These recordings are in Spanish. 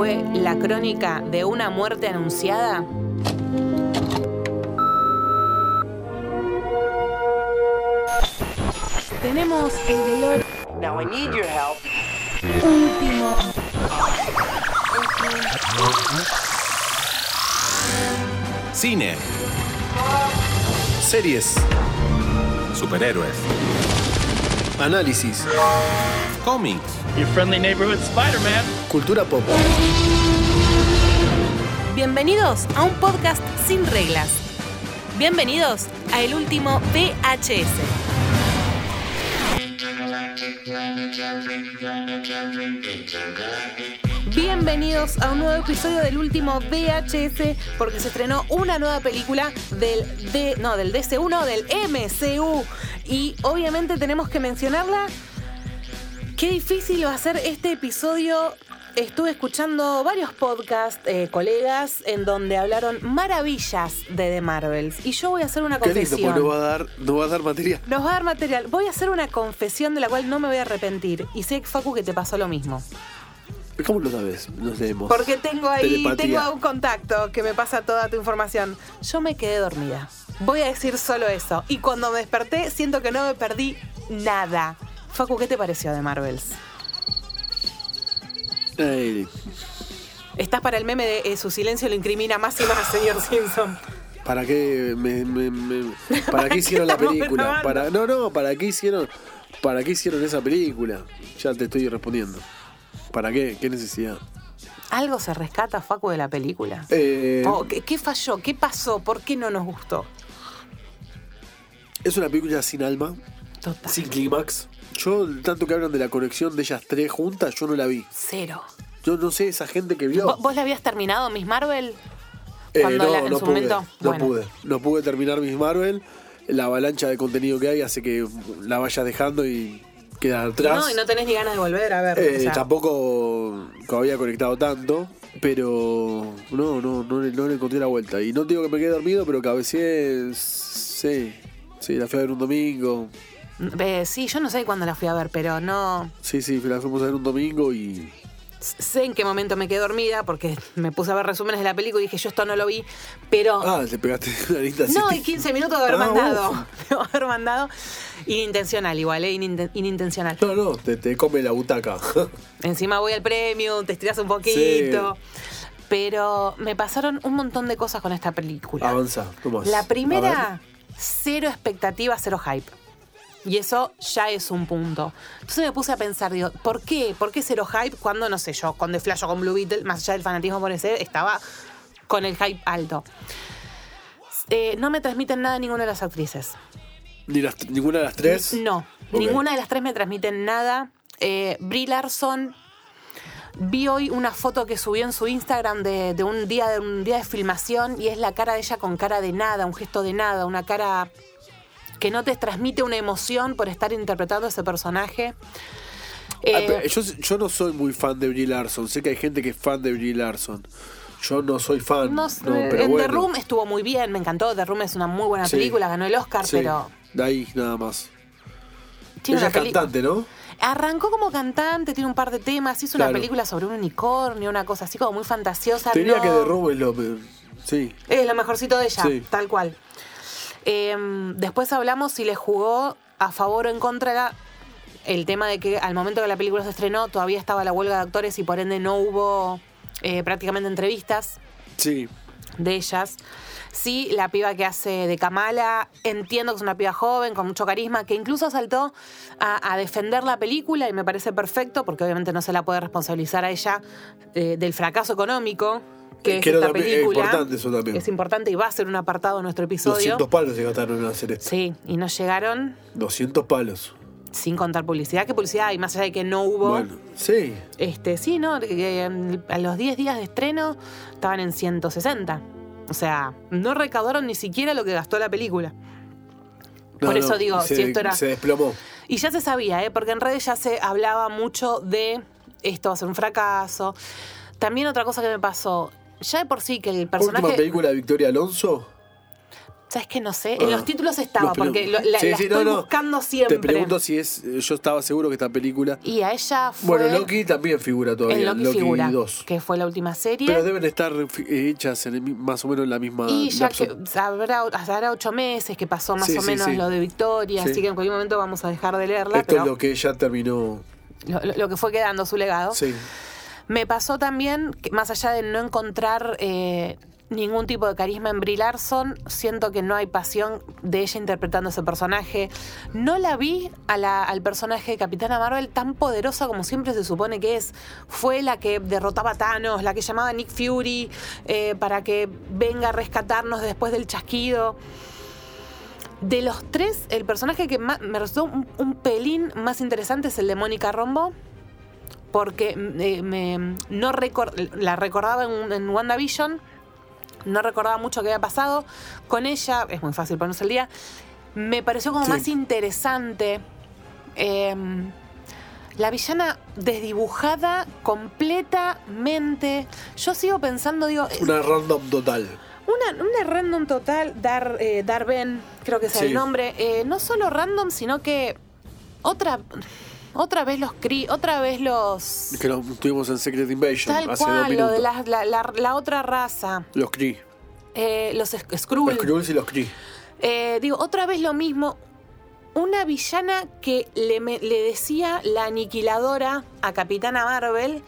fue la crónica de una muerte anunciada? Tenemos el dolor Now I need your help. último. Cine. Series. Superhéroes. Análisis. Cómics. Your friendly neighborhood Spider-Man. Cultura pop. Bienvenidos a un podcast sin reglas. Bienvenidos a el último VHS. Bienvenidos a un nuevo episodio del último VHS porque se estrenó una nueva película del D, no, del DC1, del MCU y obviamente tenemos que mencionarla. Qué difícil va a ser este episodio. Estuve escuchando varios podcasts, eh, colegas, en donde hablaron maravillas de The Marvels. Y yo voy a hacer una Qué lindo, confesión. porque no va a dar, no va a dar material. Nos va a dar material. Voy a hacer una confesión de la cual no me voy a arrepentir. Y sé, Facu, que te pasó lo mismo. ¿Cómo lo sabes? Nos leemos. Porque tengo ahí, Telepatía. tengo un contacto que me pasa toda tu información. Yo me quedé dormida. Voy a decir solo eso. Y cuando me desperté, siento que no me perdí nada. Facu, ¿qué te pareció de Marvels? Ay, Estás para el meme de eh, su silencio lo incrimina más y más, señor Simpson. ¿Para qué me, me- me- ¿Para qué hicieron la película? grabando? Para, no, no, ¿para qué hicieron? ¿Para qué hicieron esa película? Ya te estoy respondiendo. ¿Para qué? ¿Qué necesidad? ¿Algo se rescata, Facu, de la película? Eh, Oh, ¿qué, qué falló? ¿Qué pasó? ¿Por qué no nos gustó? es una película sin alma, Total. sin clímax. Yo, tanto que hablan de la conexión de ellas tres juntas, yo no la vi. Cero. Yo no sé, esa gente que vio. ¿Vos, la habías terminado, Miss Marvel? Eh, cuando no, la- en no su pude, momento? no Bueno. pude. No pude terminar Miss Marvel. La avalancha de contenido que hay hace que la vayas dejando y queda atrás. No, y no tenés ni ganas de volver a ver. Eh, o sea, Tampoco había conectado tanto, pero no, no, no, le- no le encontré la vuelta. Y no digo que me quedé dormido, pero cabeceé, sí, sí, la fui a ver un domingo. Eh, sí, yo no sé cuándo la fui a ver, pero no Sí, sí, la fuimos a ver un domingo y... sé en qué momento me quedé dormida porque me puse a ver resúmenes de la película y dije, yo esto no lo vi, pero... Ah, te pegaste una lista así. no, y 15 minutos de haber Ah, mandado. uf. De haber mandado. Inintencional igual, ¿eh? Ininten- inintencional. No, no, te, te come la butaca. Encima voy al premium, te estiras un poquito. Pero me pasaron un montón de cosas con esta película. Avanza, ¿cómo La A primera, cero expectativa, cero hype. Y eso ya es un punto. Entonces me puse a pensar, digo, ¿por qué? ¿Por qué cero hype cuando, no sé yo, con The Flash o con Blue Beetle, más allá del fanatismo por ese, estaba con el hype alto? Eh, no me transmiten nada ninguna de las actrices. Ni las- ¿Ninguna de las tres? No, ninguna de las tres me transmiten nada. Eh, Brie Larson vi hoy una foto que subió en su Instagram de, de un día de un día de filmación y es la cara de ella con cara de nada, un gesto de nada, una cara que no te transmite una emoción por estar interpretando ese personaje. Eh, Ah, pero yo, yo no soy muy fan de Brie Larson. Sé que hay gente que es fan de Brie Larson. Yo no soy fan. no sé, no, pero en bueno. The Room estuvo muy bien, me encantó. The Room es una muy buena Sí. película, ganó el Oscar, Sí, pero De ahí nada más. tiene Ella es cantante, ¿no? Arrancó como cantante, tiene un par de temas, hizo una película sobre un unicornio, una cosa así como muy fantasiosa. Tenía no- que de Room es lo. Sí. Es lo mejorcito de ella, Sí. tal cual. Eh, después hablamos si le jugó a favor o en contra la- el tema de que al momento que la película se estrenó todavía estaba la huelga de actores y por ende no hubo eh, prácticamente entrevistas Sí. de ellas. Sí, la piba que hace de Kamala, entiendo que es una piba joven, con mucho carisma, que incluso saltó a, a defender la película y me parece perfecto, porque obviamente no se la puede responsabilizar a ella eh, del fracaso económico que es Que esta también- es película. importante eso también. Es importante y va a ser un apartado de nuestro episodio. 200 palos se gastaron en hacer esto. Sí, y nos llegaron 200 palos. sin contar publicidad. ¿Qué publicidad hay? Más allá de que no hubo. Bueno, sí. Este, sí, ¿no? Que, a los 10 días de estreno estaban en 160. O sea, no recaudaron ni siquiera lo que gastó la película. No, Por no, eso digo, se, si esto era- Se desplomó. Y ya se sabía, ¿eh? Porque en redes ya se hablaba mucho de esto va a ser un fracaso. También otra cosa que me pasó, ya de por sí que el Última personaje... película de Victoria Alonso. ¿Sabes que no sé? En Ah, los títulos estaba, los porque lo- la, Sí, la sí, estoy no, buscando siempre. Te pregunto si es. Yo estaba seguro que esta película. Y a ella fue. Bueno, Loki también figura todavía. en Loki, figura, 2. que fue la última serie. Pero deben estar fi- hechas en el mi- más o menos en la misma. y ya lapso. que habrá, habrá ocho meses que pasó más Sí, o sí, menos sí. lo de Victoria, Sí. así que en cualquier momento vamos a dejar de leerla, Esto pero es lo que ella terminó. lo- lo que fue quedando su legado. Sí. Me pasó también, que más allá de no encontrar eh, ningún tipo de carisma en Brie Larson, siento que no hay pasión de ella interpretando ese personaje. No la vi al personaje de Capitana Marvel tan poderosa como siempre se supone que es. Fue la que derrotaba a Thanos, la que llamaba a Nick Fury eh, para que venga a rescatarnos después del chasquido. De los tres, el personaje que más, me resultó un, un pelín más interesante es el de Mónica Rombo porque eh, me, no recor- la recordaba en, en WandaVision, no recordaba mucho qué había pasado. Con ella, es muy fácil ponerse el día, me pareció como Sí. más interesante. eh, la villana desdibujada completamente. Yo sigo pensando, digo, eh, Una random total. una, una random total, Dar, eh, Darben, creo que es el Sí. nombre. eh, no solo random, sino que otra, otra vez los cri, otra vez los. Que lo tuvimos en Secret Invasion Tal hace dos cual, lo minutos. de la, la- la- la otra raza. Los Kree. eh, los Sk- Skrull. Los Skrulls y los Kree. Eh, digo, otra vez lo mismo. Una villana que le, me- le decía la aniquiladora a Capitana Marvel.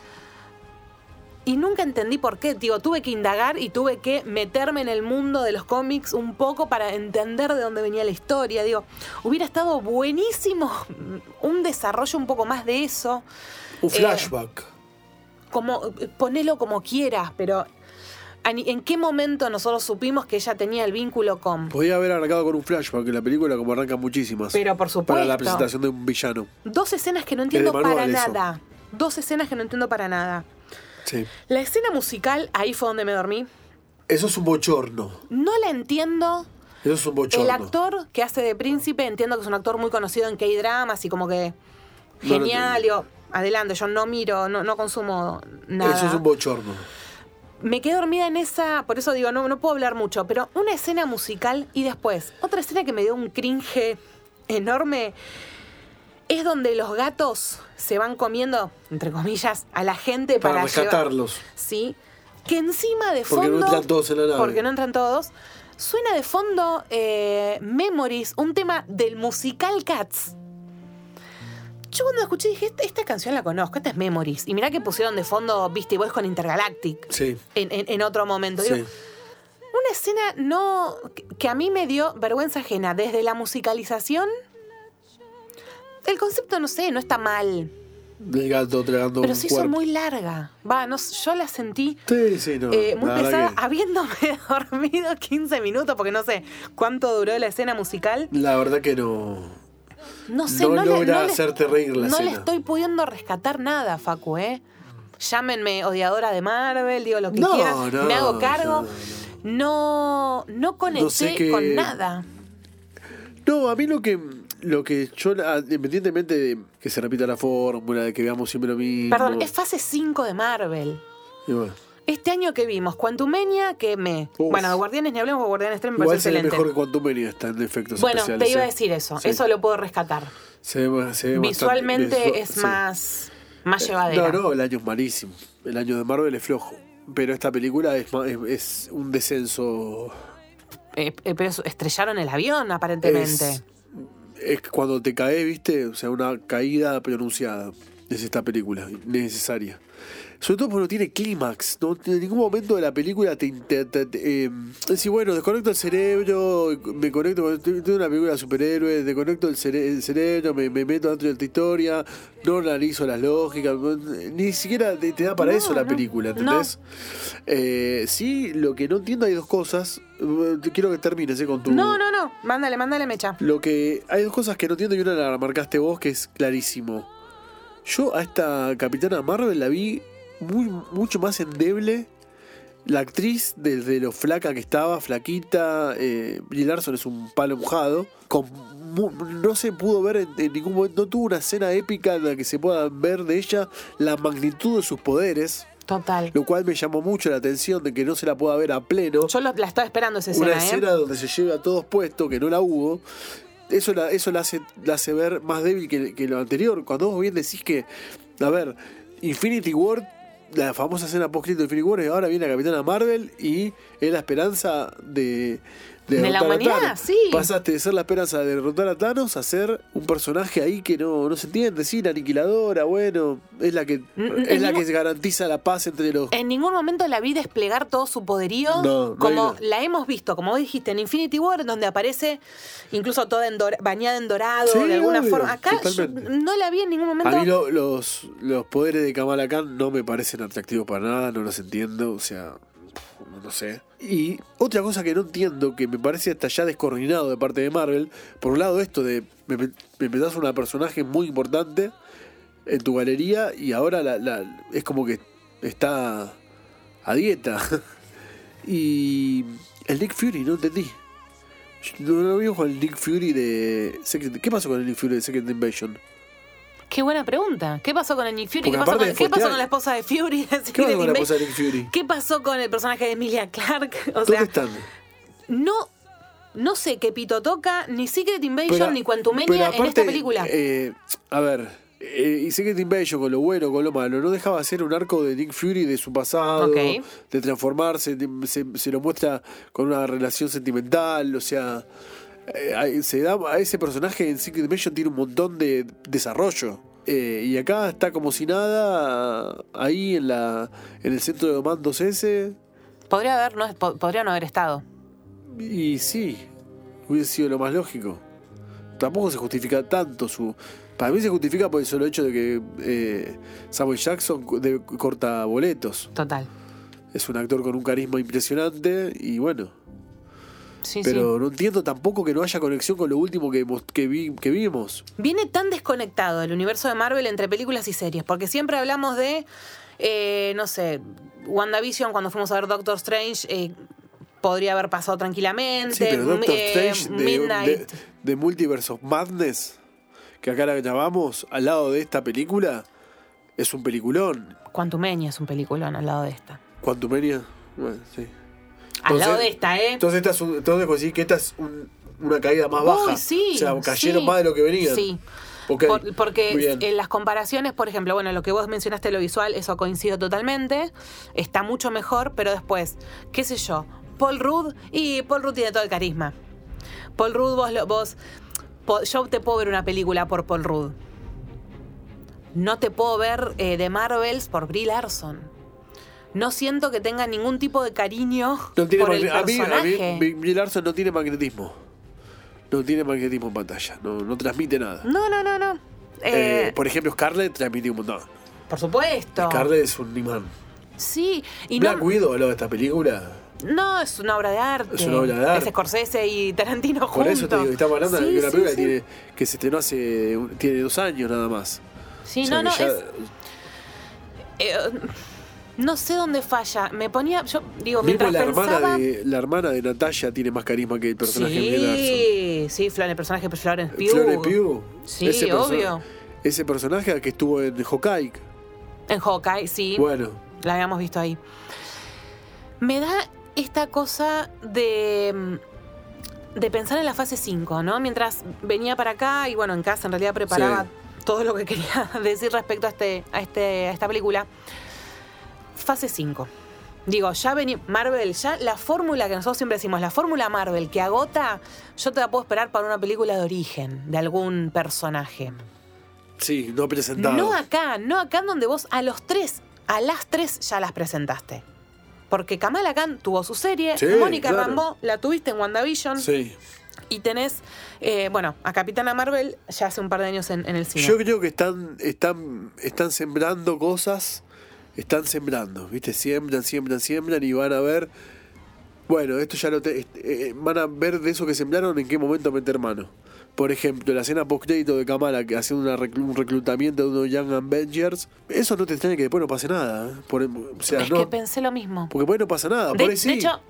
Y nunca entendí por qué. Digo, tuve que indagar y tuve que meterme en el mundo de los cómics un poco para entender de dónde venía la historia. Digo, hubiera estado buenísimo un desarrollo un poco más de eso. Un Eh, flashback. Como, ponelo como quieras, pero ¿en qué momento nosotros supimos que ella tenía el vínculo con... Podía haber arrancado con un flashback en la película, como arrancan muchísimas. Pero por supuesto. Para la presentación de un villano. Dos escenas que no entiendo para eso. nada. Dos escenas que no entiendo para nada. Sí. La escena musical, ahí fue donde me dormí. Eso es un bochorno. No la entiendo. Eso es un bochorno. El actor que hace de príncipe, entiendo que es un actor muy conocido en K-dramas y como que No genial. digo, adelante, yo no miro, no, no consumo nada. Eso es un bochorno. Me quedé dormida en esa, por eso digo, no, no puedo hablar mucho, pero una escena musical y después, otra escena que me dio un cringe enorme es donde los gatos se van comiendo, entre comillas, a la gente Para para, llevar- rescatarlos. Sí. Que encima de Porque fondo. no entran todos en la nave. Porque no entran todos. Suena de fondo eh, Memories, un tema del musical Cats. Yo cuando escuché dije, esta, esta canción la conozco, esta es Memories. Y mirá que pusieron de fondo Beastie Boys con Intergalactic Sí. en, en- en otro momento. Digo, Sí. una escena no que a mí me dio vergüenza ajena desde la musicalización. El concepto, no sé, no está mal, Del gato tragando pero un se hizo cuerpo. muy larga. Va, no, yo la sentí Sí, sí, no. eh, muy pesada, que- habiéndome dormido 15 minutos, porque no sé cuánto duró la escena musical. La verdad que no. No sé, No no, le- logra le- hacerte reír la No le escena. estoy pudiendo rescatar nada, Facu, ¿eh? Llámenme odiadora de Marvel, digo lo que No, quieran, no, me hago cargo. no, No, conecté sé con nada. No, a mí lo que. Lo que yo, independientemente de que se repita la fórmula, de que veamos siempre lo mismo. Perdón, es fase 5 de Marvel. y bueno, Este año que vimos, Quantumania, que me. Uf. Bueno, de Guardianes ni hablemos, porque Guardianes 3 me igual parece excelente. mejor que Quantumania está en efectos bueno, especiales. te iba a ¿eh? decir eso. Sí. Eso lo puedo rescatar. Se ve, se ve Visualmente visual- es sí. más, más llevadera. No, no, el año es malísimo. El año de Marvel es flojo. Pero esta película es, es, es un descenso. Eh, eh, pero estrellaron el avión, aparentemente. Es, es cuando te caes, ¿viste? O sea, una caída pronunciada. Es esta película, necesaria. Sobre todo porque no tiene clímax, ¿no? En ningún momento de la película te... te, te- te- eh, decís, bueno, desconecto el cerebro, me conecto con... Tengo una película de superhéroes, desconecto el, cere- el cerebro, me, me meto dentro de esta historia, no analizo las lógicas, ni siquiera te, da para No, eso la no, película, ¿entendés? Eh, sí, lo que no entiendo hay dos cosas. Eh, Quiero que termines eh, con tu... No, no, no. Mándale, mándale mecha. Lo que. Hay dos cosas que no entiendo y una la marcaste vos que es clarísimo. Yo a esta Capitana Marvel la vi muy, mucho más endeble. La actriz, desde lo flaca que estaba, flaquita, eh, Brie Larson es un palo mojado. Con no se pudo ver en, en ningún momento, no tuvo una escena épica en la que se pueda ver de ella la magnitud de sus poderes. Total. Lo cual me llamó mucho la atención de que no se la pueda ver a pleno. Yo lo- la estaba esperando esa una escena, ¿eh? escena donde se lleva a todos puestos, que no la hubo. Eso la, eso la hace, la hace ver más débil que, que lo anterior. Cuando vos bien decís que, a ver, Infinity War, la famosa escena post de Infinity War, y ahora viene la Capitana Marvel y es la esperanza de. De la humanidad, sí. Pasaste de ser la esperanza de derrotar a Thanos a ser un personaje ahí que no, no se entiende, sí, la aniquiladora, bueno, es la que Mm, es la que garantiza la paz entre los En ningún momento la vi desplegar todo su poderío No, no como la hemos visto, como dijiste, en Infinity War, donde aparece incluso toda en bañada en dorado, Sí, de alguna obvio, forma. Acá no la vi en ningún momento. A mí lo- los, los poderes de Kamala Khan no me parecen atractivos para nada, no los entiendo, o sea, no, sé. Y otra cosa que no entiendo, que me parece hasta ya descoordinado de parte de Marvel, por un lado esto de, me, me empezás una personaje muy importante en tu galería y ahora la, es como que está a dieta. y el Nick Fury, no entendí. No lo vimos con el Nick Fury de... Secret- ¿Qué pasó con el Nick Fury de Secret Invasion? Qué buena pregunta. ¿Qué pasó con el Nick Fury? ¿Qué pasó, con, de qué pasó fuertear- con la esposa de Fury? ¿Qué pasó con la Invasion? esposa de Nick Fury? ¿Qué pasó con el personaje de Emilia Clark? O ¿Dónde sea, están? no, no sé qué pito toca ni Secret Invasion Pero- ni Quantumania en esta película. eh, a ver, eh, y Secret Invasion con lo bueno, con lo malo, no dejaba de ser un arco de Nick Fury de su pasado, de transformarse, de- se, se lo muestra con una relación sentimental, o sea, eh, se da a ese personaje en Secret Invasion tiene un montón de desarrollo. Eh, y acá está como si nada ahí en la en el centro de mandos ese Podría haber, no, po- podría no haber estado. Y sí, hubiese sido lo más lógico. Tampoco se justifica tanto su. Para mí se justifica por el solo hecho de que eh, Samuel Jackson de- corta boletos. Total. Es un actor con un carisma impresionante y bueno. Sí, Pero sí. no entiendo tampoco que no haya conexión con lo último que, mos- que, vi, que vimos. Viene tan desconectado el universo de Marvel entre películas y series, porque siempre hablamos de, eh, no sé, WandaVision cuando fuimos a ver Doctor Strange. eh, Podría haber pasado tranquilamente. Sí, pero Doctor eh, Strange de, de, de Multiverse of Madness, que acá la llamamos, al lado de esta película, es un peliculón. Quantumania es un peliculón al lado de esta. Quantumania, bueno, sí. Al lado de esta, ¿eh? Entonces, esta es un- entonces decís que esta es un- una caída más baja. Uy, sí. o sea, cayeron sí. más de lo que venían. Sí. Por- porque en las comparaciones, por ejemplo, bueno, lo que vos mencionaste, lo visual, eso coincido totalmente. Está mucho mejor, pero después, qué sé yo, Paul Rudd, y Paul Rudd tiene todo el carisma. Paul Rudd, vos, vos yo te puedo ver una película por Paul Rudd. No te puedo ver eh, de Marvels por Brie Larson. No siento que tenga ningún tipo de cariño No tiene por el magne- a mí, a personaje. mí, Larson no tiene magnetismo. No tiene magnetismo en pantalla. No, no transmite nada. No, no, no, no. Eh, Eh, por ejemplo, Scarlett transmite un montón. por supuesto. Scarlett es un imán. Sí, y Black no, Widow habló de esta película. no es una obra de arte. Es una obra de arte. Es Scorsese y Tarantino Por juntos. eso te digo, estamos hablando Sí, de una sí, película sí. que, tiene, que se estrenó hace. tiene dos años nada más. Sí, O sea no, no, ya- es- eh, no sé dónde falla. Me ponía, yo digo, Mismo mientras la hermana, pensaba... de, la hermana de Natalia tiene más carisma que el personaje de Brie Larson. Sí, sí, el personaje de Florence Pugh. Florence Pugh. Sí, perso- obvio. Ese personaje que estuvo en Hawkeye. En Hawkeye, sí. Bueno, La habíamos visto ahí. Me da esta cosa de. mm, de pensar en la fase 5, ¿no? Mientras venía para acá y bueno, en casa en realidad preparaba Sí. todo lo que quería decir respecto a este, a este, a esta película. Fase 5. Digo, ya vení, Marvel, ya la fórmula que nosotros siempre decimos, la fórmula Marvel que agota, yo te la puedo esperar para una película de origen, de algún personaje. sí, no presentado. No acá, no acá en donde vos a los tres, a las tres ya las presentaste. Porque Kamala Khan tuvo su serie, Sí, Mónica claro. Rambeau la tuviste en WandaVision Sí. y tenés, eh, bueno, a Capitana Marvel ya hace un par de años en, en el cine. Yo creo que están, están, están sembrando cosas, están sembrando, ¿viste? Siembran, siembran, siembran y van a ver. Bueno, esto ya lo te- este, eh, van a ver de eso que sembraron en qué momento meter mano. Por ejemplo, la escena post-crédito de Kamala que haciendo una un reclutamiento de unos Young Avengers. Eso no te extraña que después no pase nada. ¿eh? Por- o sea, es no, que pensé lo mismo. porque después no pasa nada. De, por ahí sí. de hecho,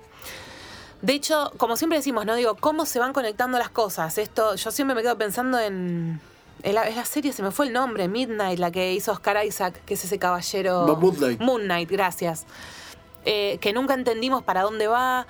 de hecho, como siempre decimos, no digo, cómo se van conectando las cosas. Esto, yo siempre me quedo pensando en, Es la, serie, se me fue el nombre, Midnight, la que hizo Oscar Isaac, que es ese caballero. No, Moon Knight. Moon Knight, gracias. Eh, que nunca entendimos para dónde va.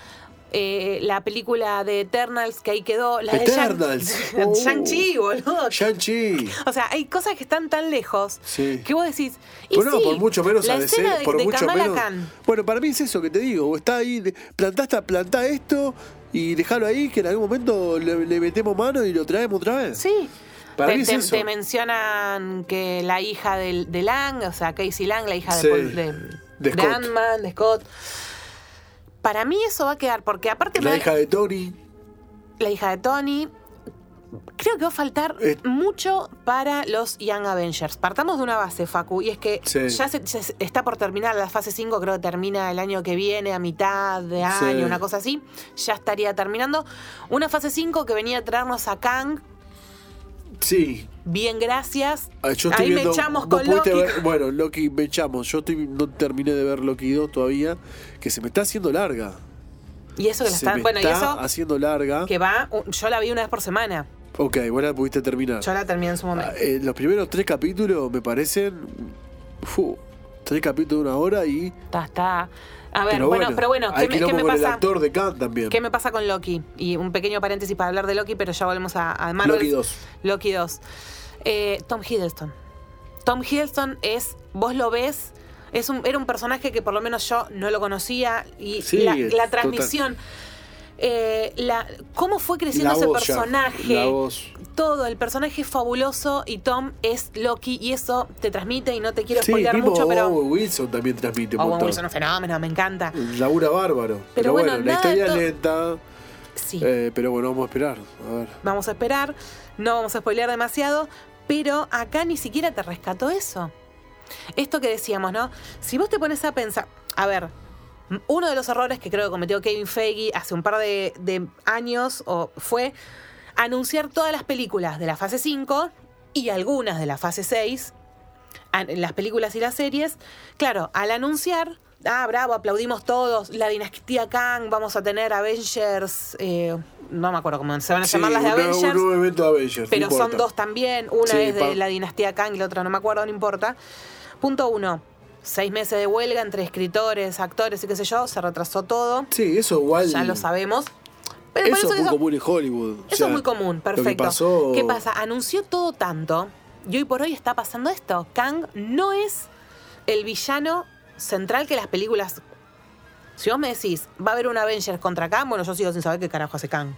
Eh, la película de Eternals, que ahí quedó. La de Shang- Eternals. Oh. Shang-Chi, boludo. Shang-Chi. O sea, hay cosas que están tan lejos Sí. que vos decís. Y Bueno, sí, por mucho menos la a DC, de, por de mucho Kamala menos. Khan. Bueno, para mí es eso que te digo. Está ahí, de- plantá, esto y dejalo ahí, que en algún momento le, le metemos mano y lo traemos otra vez. Sí. Para te, mí es te- eso. te mencionan que la hija de, Lang, o sea, Casey Lang, la hija de, Sí, de, de. Ant-Man, de Scott. Para mí eso va a quedar, porque aparte La hija de Tony. la hija de Tony. Creo que va a faltar Eh. mucho para los Young Avengers. Partamos de una base, Facu, y es que Sí. ya, se, ya se- está por terminar la fase 5, creo que termina el año que viene, a mitad de Sí. año, una cosa así. Ya estaría terminando. Una fase 5 que venía a traernos a Kang, Sí. bien gracias. Ah, Yo estoy Ahí viendo, me echamos con Loki. ver- bueno, Loki me echamos. Yo estoy, no terminé de ver Loki 2 todavía, que se me está haciendo larga. Y eso que la Se están. me Bueno, y está eso haciendo larga. que va. Yo la vi una vez por semana. Ok, vos la pudiste terminar. Yo la terminé en su momento. Ah, eh, los primeros tres capítulos me parecen. fu, tres capítulos de una hora y. Está, está. A ver, bueno, pero bueno, hay ¿qué, me- qué me con el pasa? actor de Khan también. ¿Qué me pasa con Loki? Y un pequeño paréntesis para hablar de Loki, pero ya volvemos a, a Marvel. Loki 2. Loki 2. Eh, Tom Hiddleston. Tom Hiddleston es, vos lo ves, es un, era un personaje que por lo menos yo no lo conocía y Sí, la, la total. Eh, la, cómo fue creciendo La ese voz personaje, la voz. todo, el personaje es fabuloso y Tom es Loki y eso te transmite y no te quiero Sí, mismo mucho, pero Owen Wilson también transmite Owen montón. Wilson es un fenómeno, me encanta. Labura bárbaro. Pero, bueno, bueno, la historia es lenta. Sí. eh, pero bueno, vamos a esperar. A ver. Vamos a esperar, no vamos a spoilear demasiado, pero acá ni siquiera te rescató eso. Esto que decíamos, ¿no? Si vos te pones a pensar, a ver, uno de los errores que creo que cometió Kevin Feige hace un par de, de años o fue anunciar todas las películas de la fase 5 y algunas de la fase 6, an- las películas y las series. Claro, al anunciar, ah, bravo, aplaudimos todos, la dinastía Kang, vamos a tener Avengers, eh, no me acuerdo cómo se van a Sí, llamar las de Avengers. un nuevo evento de Avengers. Pero no son dos también. Una Sí, es de la dinastía Kang y la otra no me acuerdo, no importa. Punto uno. Seis meses de huelga entre escritores, actores y qué sé yo. Se retrasó todo. Sí, eso igual. Ya lo sabemos. Pero Eso, eso, es muy eso- común en Hollywood. O eso sea, es muy común, que perfecto. pasó- ¿Qué pasa? Anunció todo tanto y hoy por hoy está pasando esto. Kang no es el villano central que las películas. Si vos me decís, va a haber un Avengers contra Kang, bueno, yo sigo sin saber qué carajo hace Kang.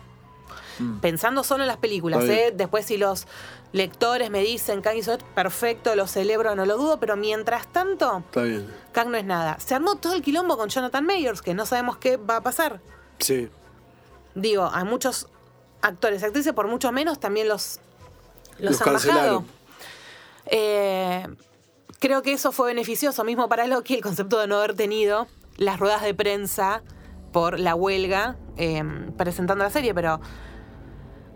Pensando solo en las películas, Mm. ¿eh? Después si los lectores me dicen Kang hizo perfecto, lo celebro, no lo dudo, pero mientras tanto, Está bien. Kang no es nada. Se armó todo el quilombo con Jonathan Mayers, que no sabemos qué va a pasar. Sí. Digo, hay muchos actores y actrices, por mucho menos, también los, los, Los han bajado. cancelaron. Eh, creo que eso fue beneficioso mismo para Loki, el concepto de no haber tenido las ruedas de prensa por la huelga eh, presentando la serie, pero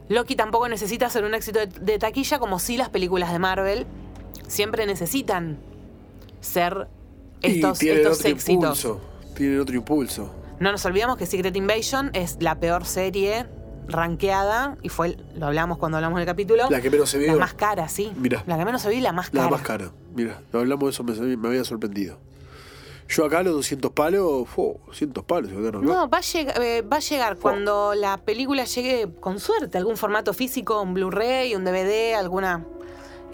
Loki tampoco necesita ser un éxito de, de taquilla como si las películas de Marvel siempre necesitan ser estos, y estos otro éxitos. impulso. Tienen otro impulso. No nos olvidamos que Secret Invasion es la peor serie rankeada y fue, lo hablamos cuando hablamos del capítulo. La que menos se vio. La más cara, sí. Mirá. La que menos se vio y la más cara. La más cara. Mira, lo hablamos de eso, me, me había sorprendido. Yo acá los 200 palos, fu, 200 palos. acá. No, va a, eh, va a llegar cuando la película llegue con suerte, algún formato físico, un Blu-ray, un DVD, alguna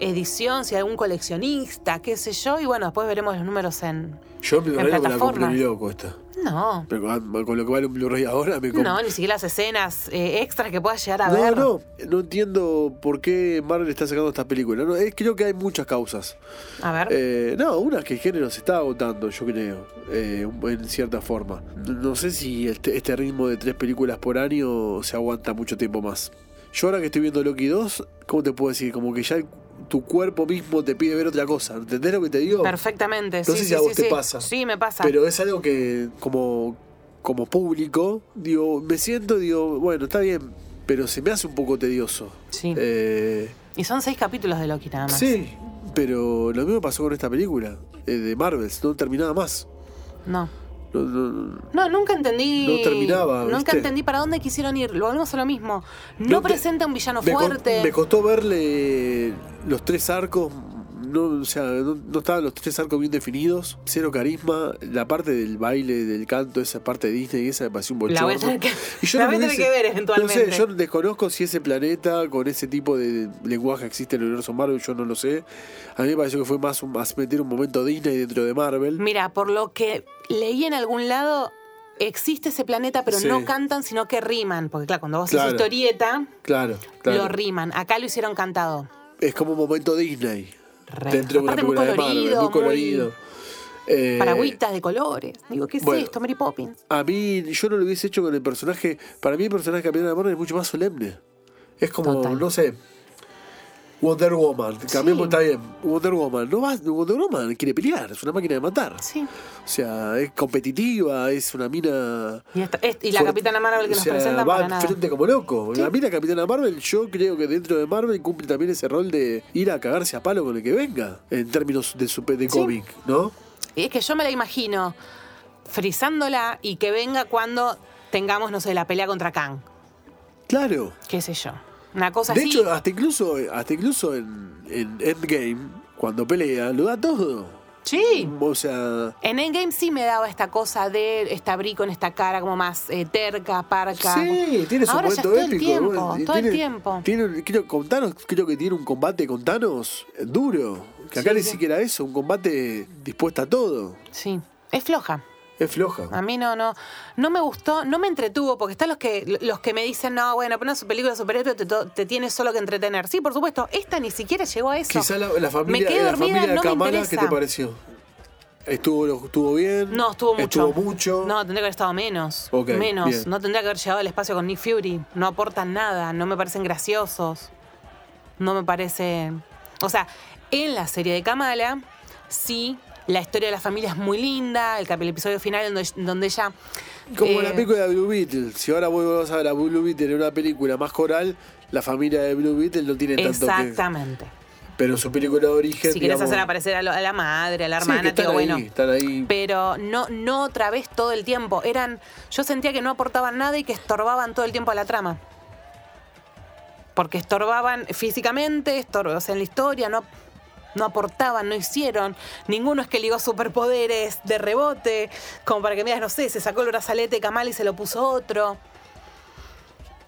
edición, si hay algún coleccionista, qué sé yo, y bueno, después veremos los números en... Yo en no me la compré loco esta. No, Pero con, con lo que vale un Blu-ray ahora me no, ni siquiera las escenas eh, extras que puedas llegar a No, ver. no, no entiendo por qué Marvel está sacando esta película. No, es, creo que hay muchas causas. A ver. Eh, no, una es que el género se está agotando, yo creo, eh, en cierta forma. No sé si este, este ritmo de tres películas por año se aguanta mucho tiempo más. Yo ahora que estoy viendo Loki 2, ¿cómo te puedo decir? Como que ya el- tu cuerpo mismo te pide ver otra cosa. ¿Entendés lo que te digo? Perfectamente. No sí, sé si sí, a vos sí, te sí. pasa. Sí, me pasa. Pero es algo que como, como público, digo, me siento, digo, bueno, está bien, pero se me hace un poco tedioso. Sí. Eh, Y son seis capítulos de Loki nada más. sí, pero lo mismo pasó con esta película eh, de Marvels, no terminaba más. No. No, nunca entendí. No terminaba, Nunca ¿viste? entendí para dónde quisieron ir. Lo volvemos a lo mismo. No, presenta un villano me co- fuerte. me costó verle los tres arcos. No, o sea, no, no estaban los tres arcos bien definidos. Cero carisma. La parte del baile, del canto, esa parte de Disney, esa me pareció un La bochorno. voy a tener que- Y yo la no voy a tener que ver eventualmente. No sé, yo desconozco si ese planeta con ese tipo de lenguaje existe en el universo Marvel, yo no lo sé. A mí me pareció que fue más, un- más meter un momento Disney dentro de Marvel. Mira, por lo que leí en algún lado, existe ese planeta, pero Sí. no cantan, sino que riman. Porque claro, cuando vos haces Claro. historieta, Claro, claro. lo riman. Acá lo hicieron cantado. Es como un momento Disney. Re. Dentro de una muy película de Marvel, colorido, muy colorido. Eh, Paragüitas de colores. Digo, ¿qué es bueno. esto, Mary Poppins? A mí, yo no lo hubiese hecho con el personaje. Para mí, el personaje de Capitana Marvel es mucho más solemne. Es como, Total. no sé. Wonder Woman. Cambiamos, Sí. está bien. Wonder Woman. No va, Wonder Woman quiere pelear, es una máquina de matar. Sí. O sea, es competitiva, es una mina. Y, esta- es- y la fuerte. Capitana Marvel que O nos presenta va para nada. frente como loco. Sí. La mina Capitana Marvel, yo creo que dentro de Marvel cumple también ese rol de ir a cagarse a palo con el que venga. En términos de, super, de Sí. cómic, ¿no? Y es que yo me la imagino frizándola y que venga cuando tengamos, no sé, la pelea contra Kang. Claro. Qué sé yo. Una cosa De así. hecho, hasta incluso, hasta incluso en, en Endgame, cuando pelea, lo da todo. sí. O sea, En Endgame sí me daba esta cosa de esta bri con esta cara como más eh, terca, parca. sí, tiene su Ahora ya momento todo épico. el tiempo, bueno, todo el tiempo. Tiene, creo, con Thanos, creo que tiene un combate con Thanos duro. Que acá Sí, ni sí. siquiera eso, un combate dispuesta a todo. Sí. Es floja. Es floja. A mí no, no, no me gustó, no me entretuvo, porque están los que, los que me dicen, no, bueno, pero una película de superhéroe te, te tiene solo que entretener. Sí, por supuesto, esta ni siquiera llegó a eso. Quizá la, la me familia, quedé la dormida, familia de no Kamala, ¿qué te pareció? ¿Estuvo, ¿Estuvo bien? No, estuvo mucho. ¿Estuvo mucho? No, tendría que haber estado menos. Menos. bien. No tendría que haber llegado al espacio con Nick Fury. No aportan nada. No me parecen graciosos. No me parece. O sea, en la serie de Kamala, sí, la historia de la familia es muy linda. El, episodio final donde, donde ella. Como eh, la película de Blue Beetle. Si ahora vuelvas a ver a Blue Beetle en una película más coral, la familia de Blue Beetle no tiene tanto que... Exactamente. Pero en su película de origen, Si quieres hacer aparecer a, lo- a la madre, a la Sí, que hermana, están digo, ahí, bueno. están ahí. Pero no, no otra vez todo el tiempo. Eran. Yo sentía que no aportaban nada y que estorbaban todo el tiempo a la trama. Porque estorbaban físicamente, estor- o sea, en la historia, no, no aportaban, no hicieron. Ninguno es que ligó superpoderes de rebote, como para que miras, no sé, se sacó el brazalete de Kamal y se lo puso otro.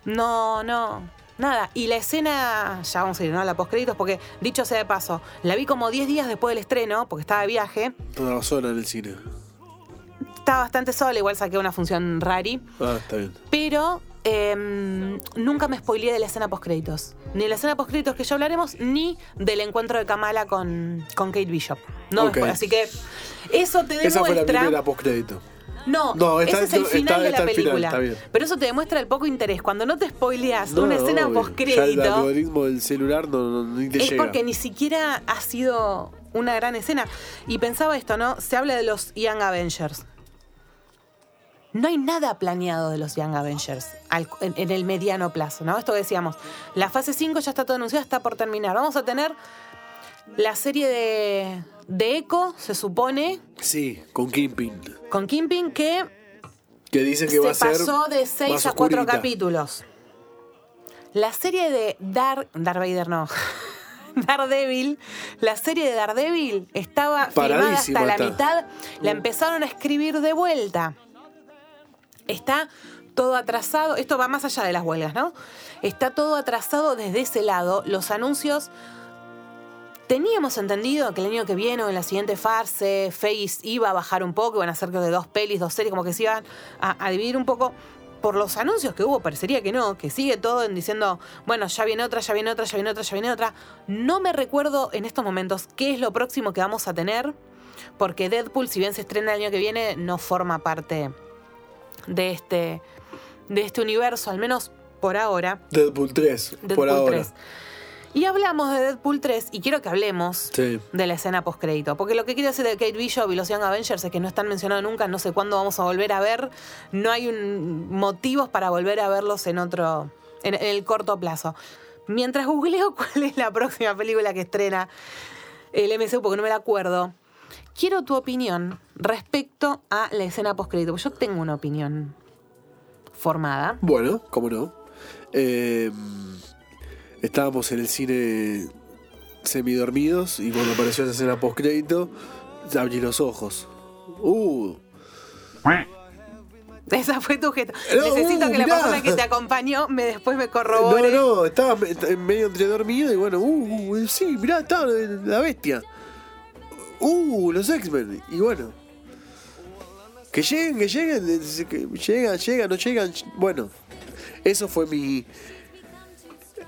No, no, nada. Y la escena, ya vamos a ir, ¿no? A la postcréditos, porque dicho sea de paso, la vi como 10 días después del estreno, porque estaba de viaje. Toda sola en el cine. Estaba bastante sola, igual saqué una función rari. Ah, está bien. Pero em, nunca me spoileé de la escena postcréditos. Ni de la escena postcréditos que ya hablaremos, ni del encuentro de Kamala con, con Kate Bishop. No me Así que eso te Esa fue la demuestra. primera postcrédito. No, No, está- ese es el está- final de la final, película. Pero eso te demuestra el poco interés. Cuando no te spoileas No, una escena obvio. Ya el postcrédito, algoritmo del celular no, no- ni te es llega. porque ni siquiera ha sido una gran escena. Y pensaba esto, ¿no? Se habla de los Young Avengers. No hay nada planeado de los Young Avengers al- en, en el mediano plazo, ¿no? Esto que decíamos, la fase 5 ya está todo anunciado, está por terminar. Vamos a tener la serie de, de Echo, se supone, Sí, con Kingpin. con Kimping, que Que dicen que se va a ser. pasó de 6 más a 4 oscurita. capítulos. La serie de Dark. Darth Vader no. Daredevil, la serie de Daredevil estaba filmada hasta la mitad, la empezaron a escribir de vuelta. Está todo atrasado, esto va más allá de las huelgas, ¿no? Está todo atrasado desde ese lado. Los anuncios Teníamos entendido que el año que viene o en la siguiente fase Face iba a bajar un poco, iban a ser creo dos pelis, dos series, como que se iban a, a dividir un poco. Por los anuncios que hubo, parecería que no, que sigue todo en diciendo, bueno, ya viene otra, ya viene otra, ya viene otra, ya viene otra. No me recuerdo en estos momentos qué es lo próximo que vamos a tener, porque Deadpool, si bien se estrena el año que viene, no forma parte de este, de este universo, al menos por ahora. Deadpool 3, por Deadpool ahora. 3. Y hablamos de Deadpool 3 y quiero que hablemos Sí. de la escena postcrédito. Porque lo que quiero decir de Kate Bishop y los Young Avengers es que no están mencionados nunca, no sé cuándo vamos a volver a ver. No hay un- motivos para volver a verlos en otro. en, en el corto plazo. Mientras googleo cuál es la próxima película que estrena el MCU, porque no me la acuerdo. Quiero tu opinión respecto a la escena postcrédito. porque Yo tengo una opinión formada. Bueno, cómo no. Eh, estábamos en el cine semidormidos y cuando apareció esa escena postcrédito, abrí los ojos. Uh, Esa fue tu gesto. No, Necesito uh, que la persona que te acompañó me después me corrobore. no, no, estaba medio entre dormido y bueno, uh, uh, sí, mirá, estaba la bestia. Uh, los X-Men. Y bueno. Que lleguen, que lleguen, que llegan, llegan, no llegan. Bueno, eso fue mi.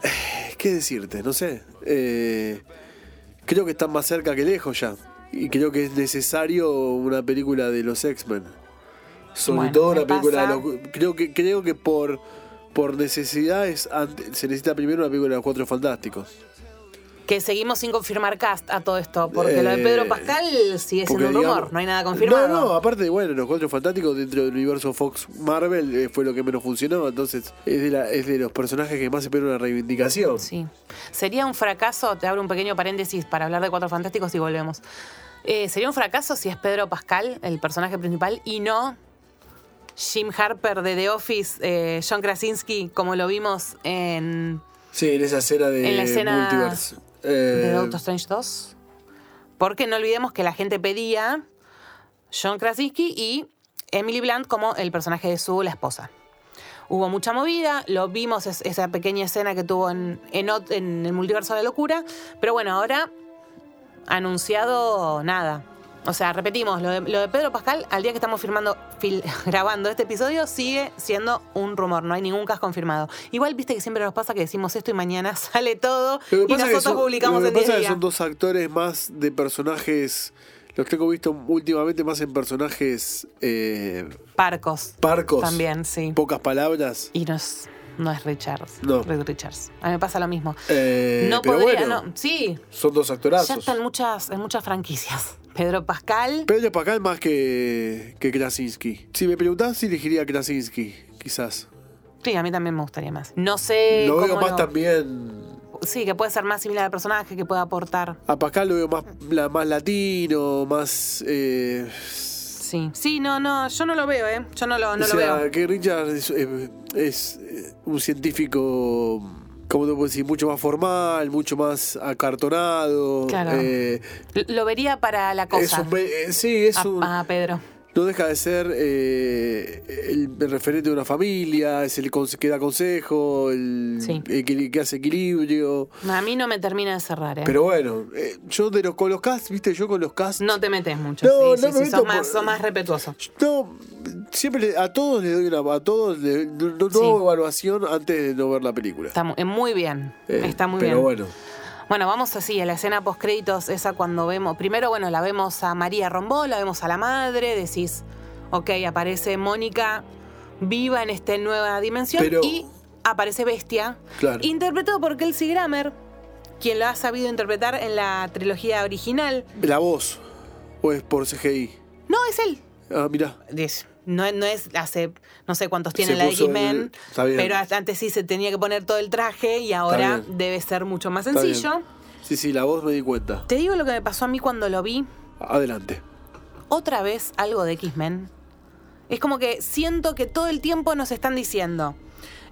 ¿Qué decirte? No sé. Eh, creo que están más cerca que lejos ya. Y creo que es necesario una película de los X-Men. Sobre Bueno, todo una película pasa- de los. Creo que, creo que por, por necesidad es ante- se necesita primero una película de los Cuatro Fantásticos. Que seguimos sin confirmar cast a todo esto. Porque lo de Eh, Pedro Pascal sigue siendo un rumor. digamos- no hay nada confirmado. No, no, aparte, bueno, los Cuatro Fantásticos dentro del universo Fox Marvel eh, fue lo que menos funcionó. Entonces, es de, la- es de los personajes que más esperan una reivindicación. Sí. Sería un fracaso, te abro un pequeño paréntesis para hablar de Cuatro Fantásticos y volvemos. Eh, sería un fracaso si es Pedro Pascal, el personaje principal, y no Jim Harper de The Office, eh, John Krasinski, como lo vimos en Sí, en esa escena de En la escena Multiverse. Eh, de Doctor Strange 2. Porque no olvidemos que la gente pedía John Krasinski y Emily Blunt como el personaje de su la esposa. Hubo mucha movida, lo vimos, es- esa pequeña escena que tuvo en, en, en el multiverso de la locura, pero bueno, ahora anunciado nada. O sea, repetimos, lo de, lo de Pedro Pascal, al día que estamos firmando, fil- grabando este episodio, sigue siendo un rumor, no hay ningún caso confirmado. Igual viste que siempre nos pasa que decimos esto y mañana sale todo y nosotros son- publicamos lo que en 10 pasa es que son dos actores más de personajes. Los tengo visto últimamente más en personajes eh, Parcos. parcos. También, sí. Pocas palabras. Y no es, no es Richards. No. Reed Richards. A mí me pasa lo mismo. Eh, no pero podría, bueno, no. Sí. Son dos Ya actorazos. está en muchas, en muchas franquicias. Pedro Pascal. Pedro Pascal más que, que Krasinski. Si me preguntás, sí elegiría Krasinski, quizás. Sí, a mí también me gustaría más. No sé lo veo más lo- también. Sí, que puede ser más similar al personaje, que pueda aportar. A Pascal lo veo más, la- más latino, más. eh, Sí. Sí, no, no, yo no lo veo, ¿eh? Yo no lo, no o lo sea, veo. que Richard es, es, un científico, ¿cómo te puedo decir? Mucho más formal, mucho más acartonado. Claro. eh, Lo vería para la es cosa. un, eh, sí, es a, un. a Pedro. No deja de ser eh, el, el referente de una familia, es el que da consejo, el, Sí. el que, que hace equilibrio. A mí no me termina de cerrar, ¿eh? Pero bueno, eh, yo de los, con los cast, viste, yo con los cast. no te metes mucho. No, sí, no sí, me sí, meto sos más, sos más respetuoso. No, siempre a todos les doy una. A todos no, no evaluación antes de no ver la película. Está mu- eh, muy bien. Eh, Está muy pero bien. bueno. Bueno, vamos así, a la escena post créditos, esa cuando vemos, primero, bueno, la vemos a María Rombó, la vemos a la madre, decís, ok, aparece Mónica viva en esta nueva dimensión Pero- y aparece Bestia, Claro. interpretado por Kelsey Grammer, quien lo ha sabido interpretar en la trilogía original. La voz. ¿O es por CGI? No, es él. Ah, mirá. Es- No, es- no es hace, no sé cuántos tiene Se la X-Men, pero antes sí se tenía que poner todo el traje y ahora debe ser mucho más Está bien. sencillo. Sí, sí, la voz me di cuenta. Te digo lo que me pasó a mí cuando lo vi. Adelante. otra vez algo de X-Men. Es como que siento que todo el tiempo nos están diciendo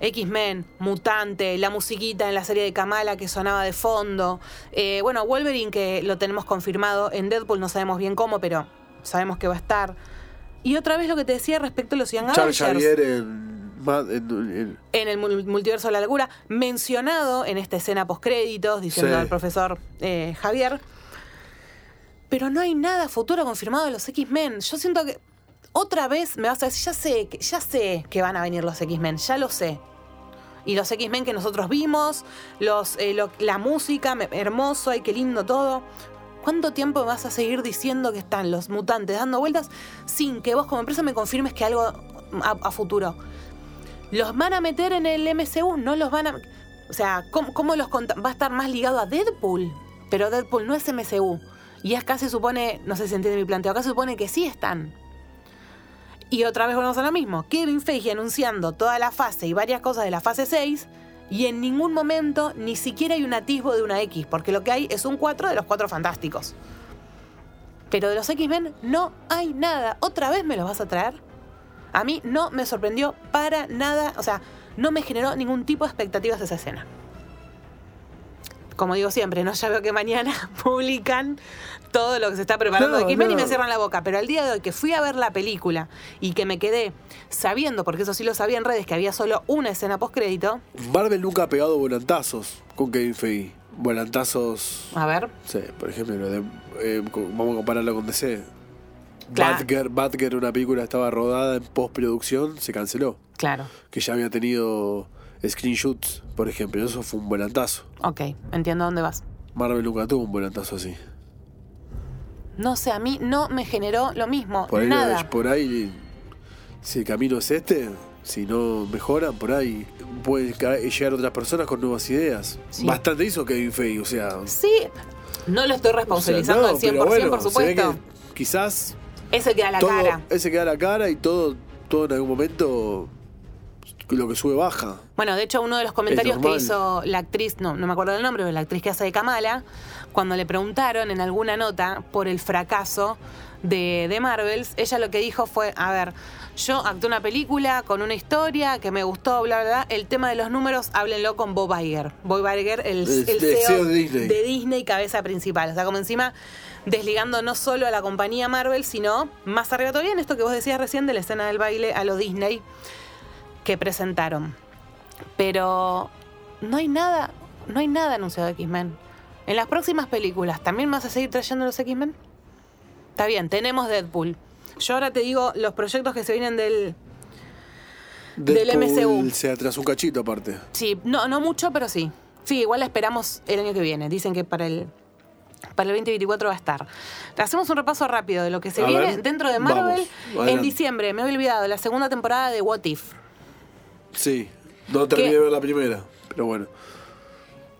X-Men, Mutante, la musiquita en la serie de Kamala que sonaba de fondo. Eh, bueno, Wolverine que lo tenemos confirmado. En Deadpool no sabemos bien cómo, pero sabemos que va a estar. Y otra vez lo que te decía respecto a los Young Charles Avengers. En, en- en- En el mul- multiverso de la locura, mencionado en esta escena postcréditos, diciendo Sí. al profesor eh, Javier. Pero no hay nada futuro confirmado de los X-Men. Yo siento que otra vez me vas a decir, ya sé, que- ya sé que van a venir los X-Men, ya lo sé. Y los X-Men que nosotros vimos, los, eh, lo- la música, hermoso, ay, qué lindo todo. ¿Cuánto tiempo vas a seguir diciendo que están los mutantes dando vueltas sin que vos como empresa me confirmes que algo a, futuro? ¿Los van a meter en el MCU? ¿No los van a...? O sea, ¿cómo, cómo los va a estar más ligado a Deadpool? Pero Deadpool no es MCU. Y acá se supone, no sé si entiende mi planteo, acá se supone que sí están. Y otra vez volvemos a lo mismo. Kevin Feige anunciando toda la fase y varias cosas de la fase 6 y en ningún momento ni siquiera hay un atisbo de una X, porque lo que hay es un 4 de los 4 fantásticos. Pero de los X-Men no hay nada. ¿Otra vez me los vas a traer? A mí no me sorprendió para nada. O sea, no me generó ningún tipo de expectativas esa escena. Como digo siempre, no ya veo que mañana publican todo lo que se está preparando de X-Men y me cierran la boca. Pero al día de hoy que fui a ver la película y que me quedé sabiendo, porque eso sí lo sabía en redes, que había solo una escena postcrédito. Marvel nunca ha pegado volantazos con Kevin Feige. Volantazos. A ver, Sí, por ejemplo, lo de, eh, vamos a compararlo con DC. Claro. Batgirl, Batgirl, una película estaba rodada en postproducción, se canceló. claro. Que ya había tenido screenshots, por ejemplo. Eso fue un volantazo. Ok, entiendo dónde vas. Marvel nunca tuvo un volantazo así. No sé, a mí no me generó lo mismo. Por ahí, nada. por ahí, si el camino es este, si no mejoran, por ahí pueden llegar otras personas con nuevas ideas. Sí. Bastante hizo Kevin Feige, o sea. Sí, no lo estoy o sea, responsabilizando no, al 100%, pero bueno, por supuesto. quizás Ese queda la todo, cara. ese queda la cara y todo, todo en algún momento lo que sube baja. Bueno, de hecho, uno de los comentarios que hizo la actriz, no, no me acuerdo del nombre, pero la actriz que hace de Kamala, cuando le preguntaron en alguna nota por el fracaso de, de Marvels, ella lo que dijo fue, a ver, yo actué una película con una historia que me gustó, bla, bla, bla. El tema de los números, háblenlo con Bob Iger. Bob Iger, el, El- CEO, CEO de Disney. de Disney, cabeza principal. O sea, como encima desligando no solo a la compañía Marvel, sino más arriba todavía en esto que vos decías recién de la escena del baile a los Disney que presentaron. Pero no hay nada, no hay nada anunciado de X-Men. En las próximas películas, ¿también vas a seguir trayendo los X-Men? Está bien, tenemos Deadpool. Yo ahora te digo los proyectos que se vienen del... Del Deadpool MCU. Se atrasó un cachito aparte. Sí, no, no mucho, pero sí. Sí, igual la esperamos el año que viene. Dicen que para el, para el 2024 va a estar. Hacemos un repaso rápido de lo que se A viene ver, dentro de Marvel. vamos, en diciembre, me he olvidado, la segunda temporada de What If. Sí, no terminé de ver la primera, pero bueno.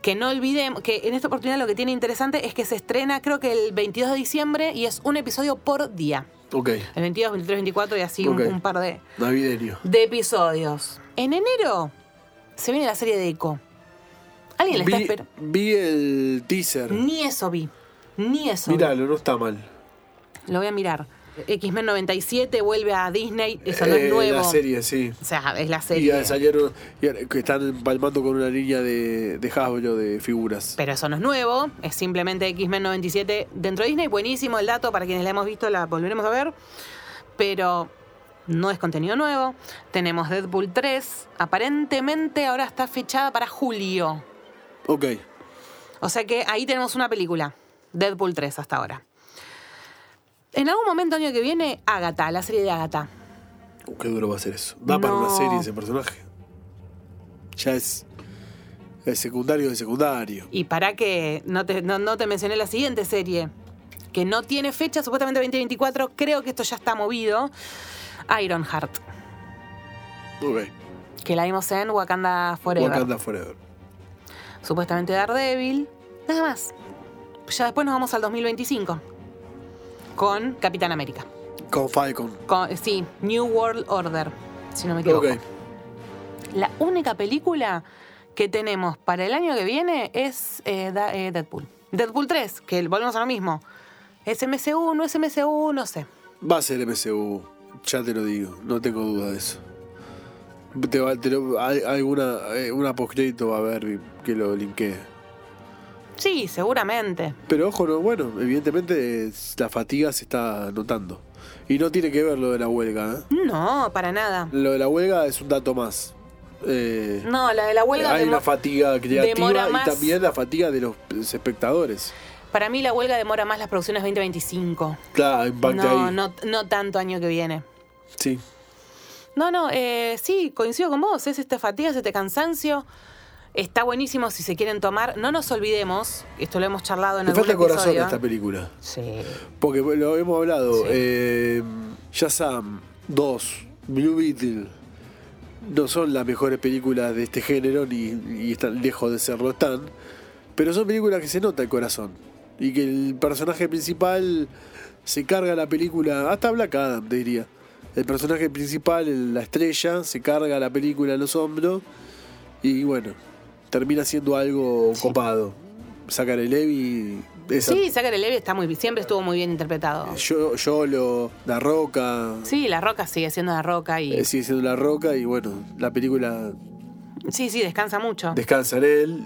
Que no olvidemos que en esta oportunidad lo que tiene interesante es que se estrena creo que el 22 de diciembre y es un episodio por día. Ok, El 22, 23, 24 y así un- par de, navideño. de episodios. En enero se viene la serie de Echo. ¿Alguien la está Vi, esperando? vi el teaser. Ni eso vi. Ni eso. vi. Míralo, no está mal. Lo voy a mirar. X-Men 97 vuelve a Disney. Eso no Eh, es nuevo. La serie, sí. O sea, es la Y serie. ya salieron, y ahora que están empalmando con una línea de, de Hasbro de figuras. Pero eso no es nuevo. Es simplemente X-Men 97 dentro de Disney. Buenísimo el dato. Para quienes la hemos visto, la volveremos a ver. Pero no es contenido nuevo. Tenemos Deadpool 3. Aparentemente ahora está fechada para julio. Ok, O sea que ahí tenemos una película. Deadpool 3 hasta ahora. En algún momento año que viene, Agatha, la serie de Agatha. Uh, qué duro va a ser eso. Da para una No. serie ese personaje. Ya es secundario de secundario. Y para que no te, no, no te mencioné la siguiente serie, que no tiene fecha, supuestamente 2024, creo que esto ya está movido. Ironheart, Ok, que la vimos en Wakanda Forever. Wakanda Forever. Supuestamente Daredevil, nada más. Ya después nos vamos al 2025 con Capitán América. Con Falcon. Con- sí, New World Order, si no me equivoco. Ok, La única película que tenemos para el año que viene es eh, Da- eh, Deadpool. Deadpool 3, que volvemos a lo mismo. ¿Es MCU? ¿No es MCU? No sé. va a ser MCU. Ya te lo digo, no tengo duda de eso. Te va- te lo- hay, alguna eh, una postcrédito va a haber que lo linkee. Sí, seguramente. Pero ojo, no, bueno, evidentemente la fatiga se está notando. Y no tiene que ver lo de la huelga. ¿eh? No, para nada. Lo de la huelga es un dato más. Eh, No, la de la huelga hay una fatiga creativa y más. también la fatiga de los espectadores. Para mí la huelga demora más las producciones 2025. Claro, impacta No, ahí. no, no tanto año que viene. Sí. No, no, eh, sí, coincido con vos. Es este fatiga, es este cansancio. Está buenísimo si se quieren tomar. No nos olvidemos, esto lo hemos charlado en algún falta corazón episodio. a esta película. Sí. Porque lo hemos hablado. Sí. Eh, Shazam 2, Blue Beetle, no son las mejores películas de este género, ni, están lejos de serlo están. Pero son películas que se nota el corazón. Y que el personaje principal se carga la película, hasta Black Adam, te diría. El personaje principal, el- la estrella, se carga la película en los hombros. Y bueno, termina siendo algo copado. Sacar el Levi Esa- Sí, Zachary Levi está muy siempre estuvo muy bien interpretado. Yo, Yolo, La Roca. Sí, La Roca sigue siendo La Roca y... eh, sigue siendo La Roca y bueno, la película Sí, sí, descansa mucho. descansa en él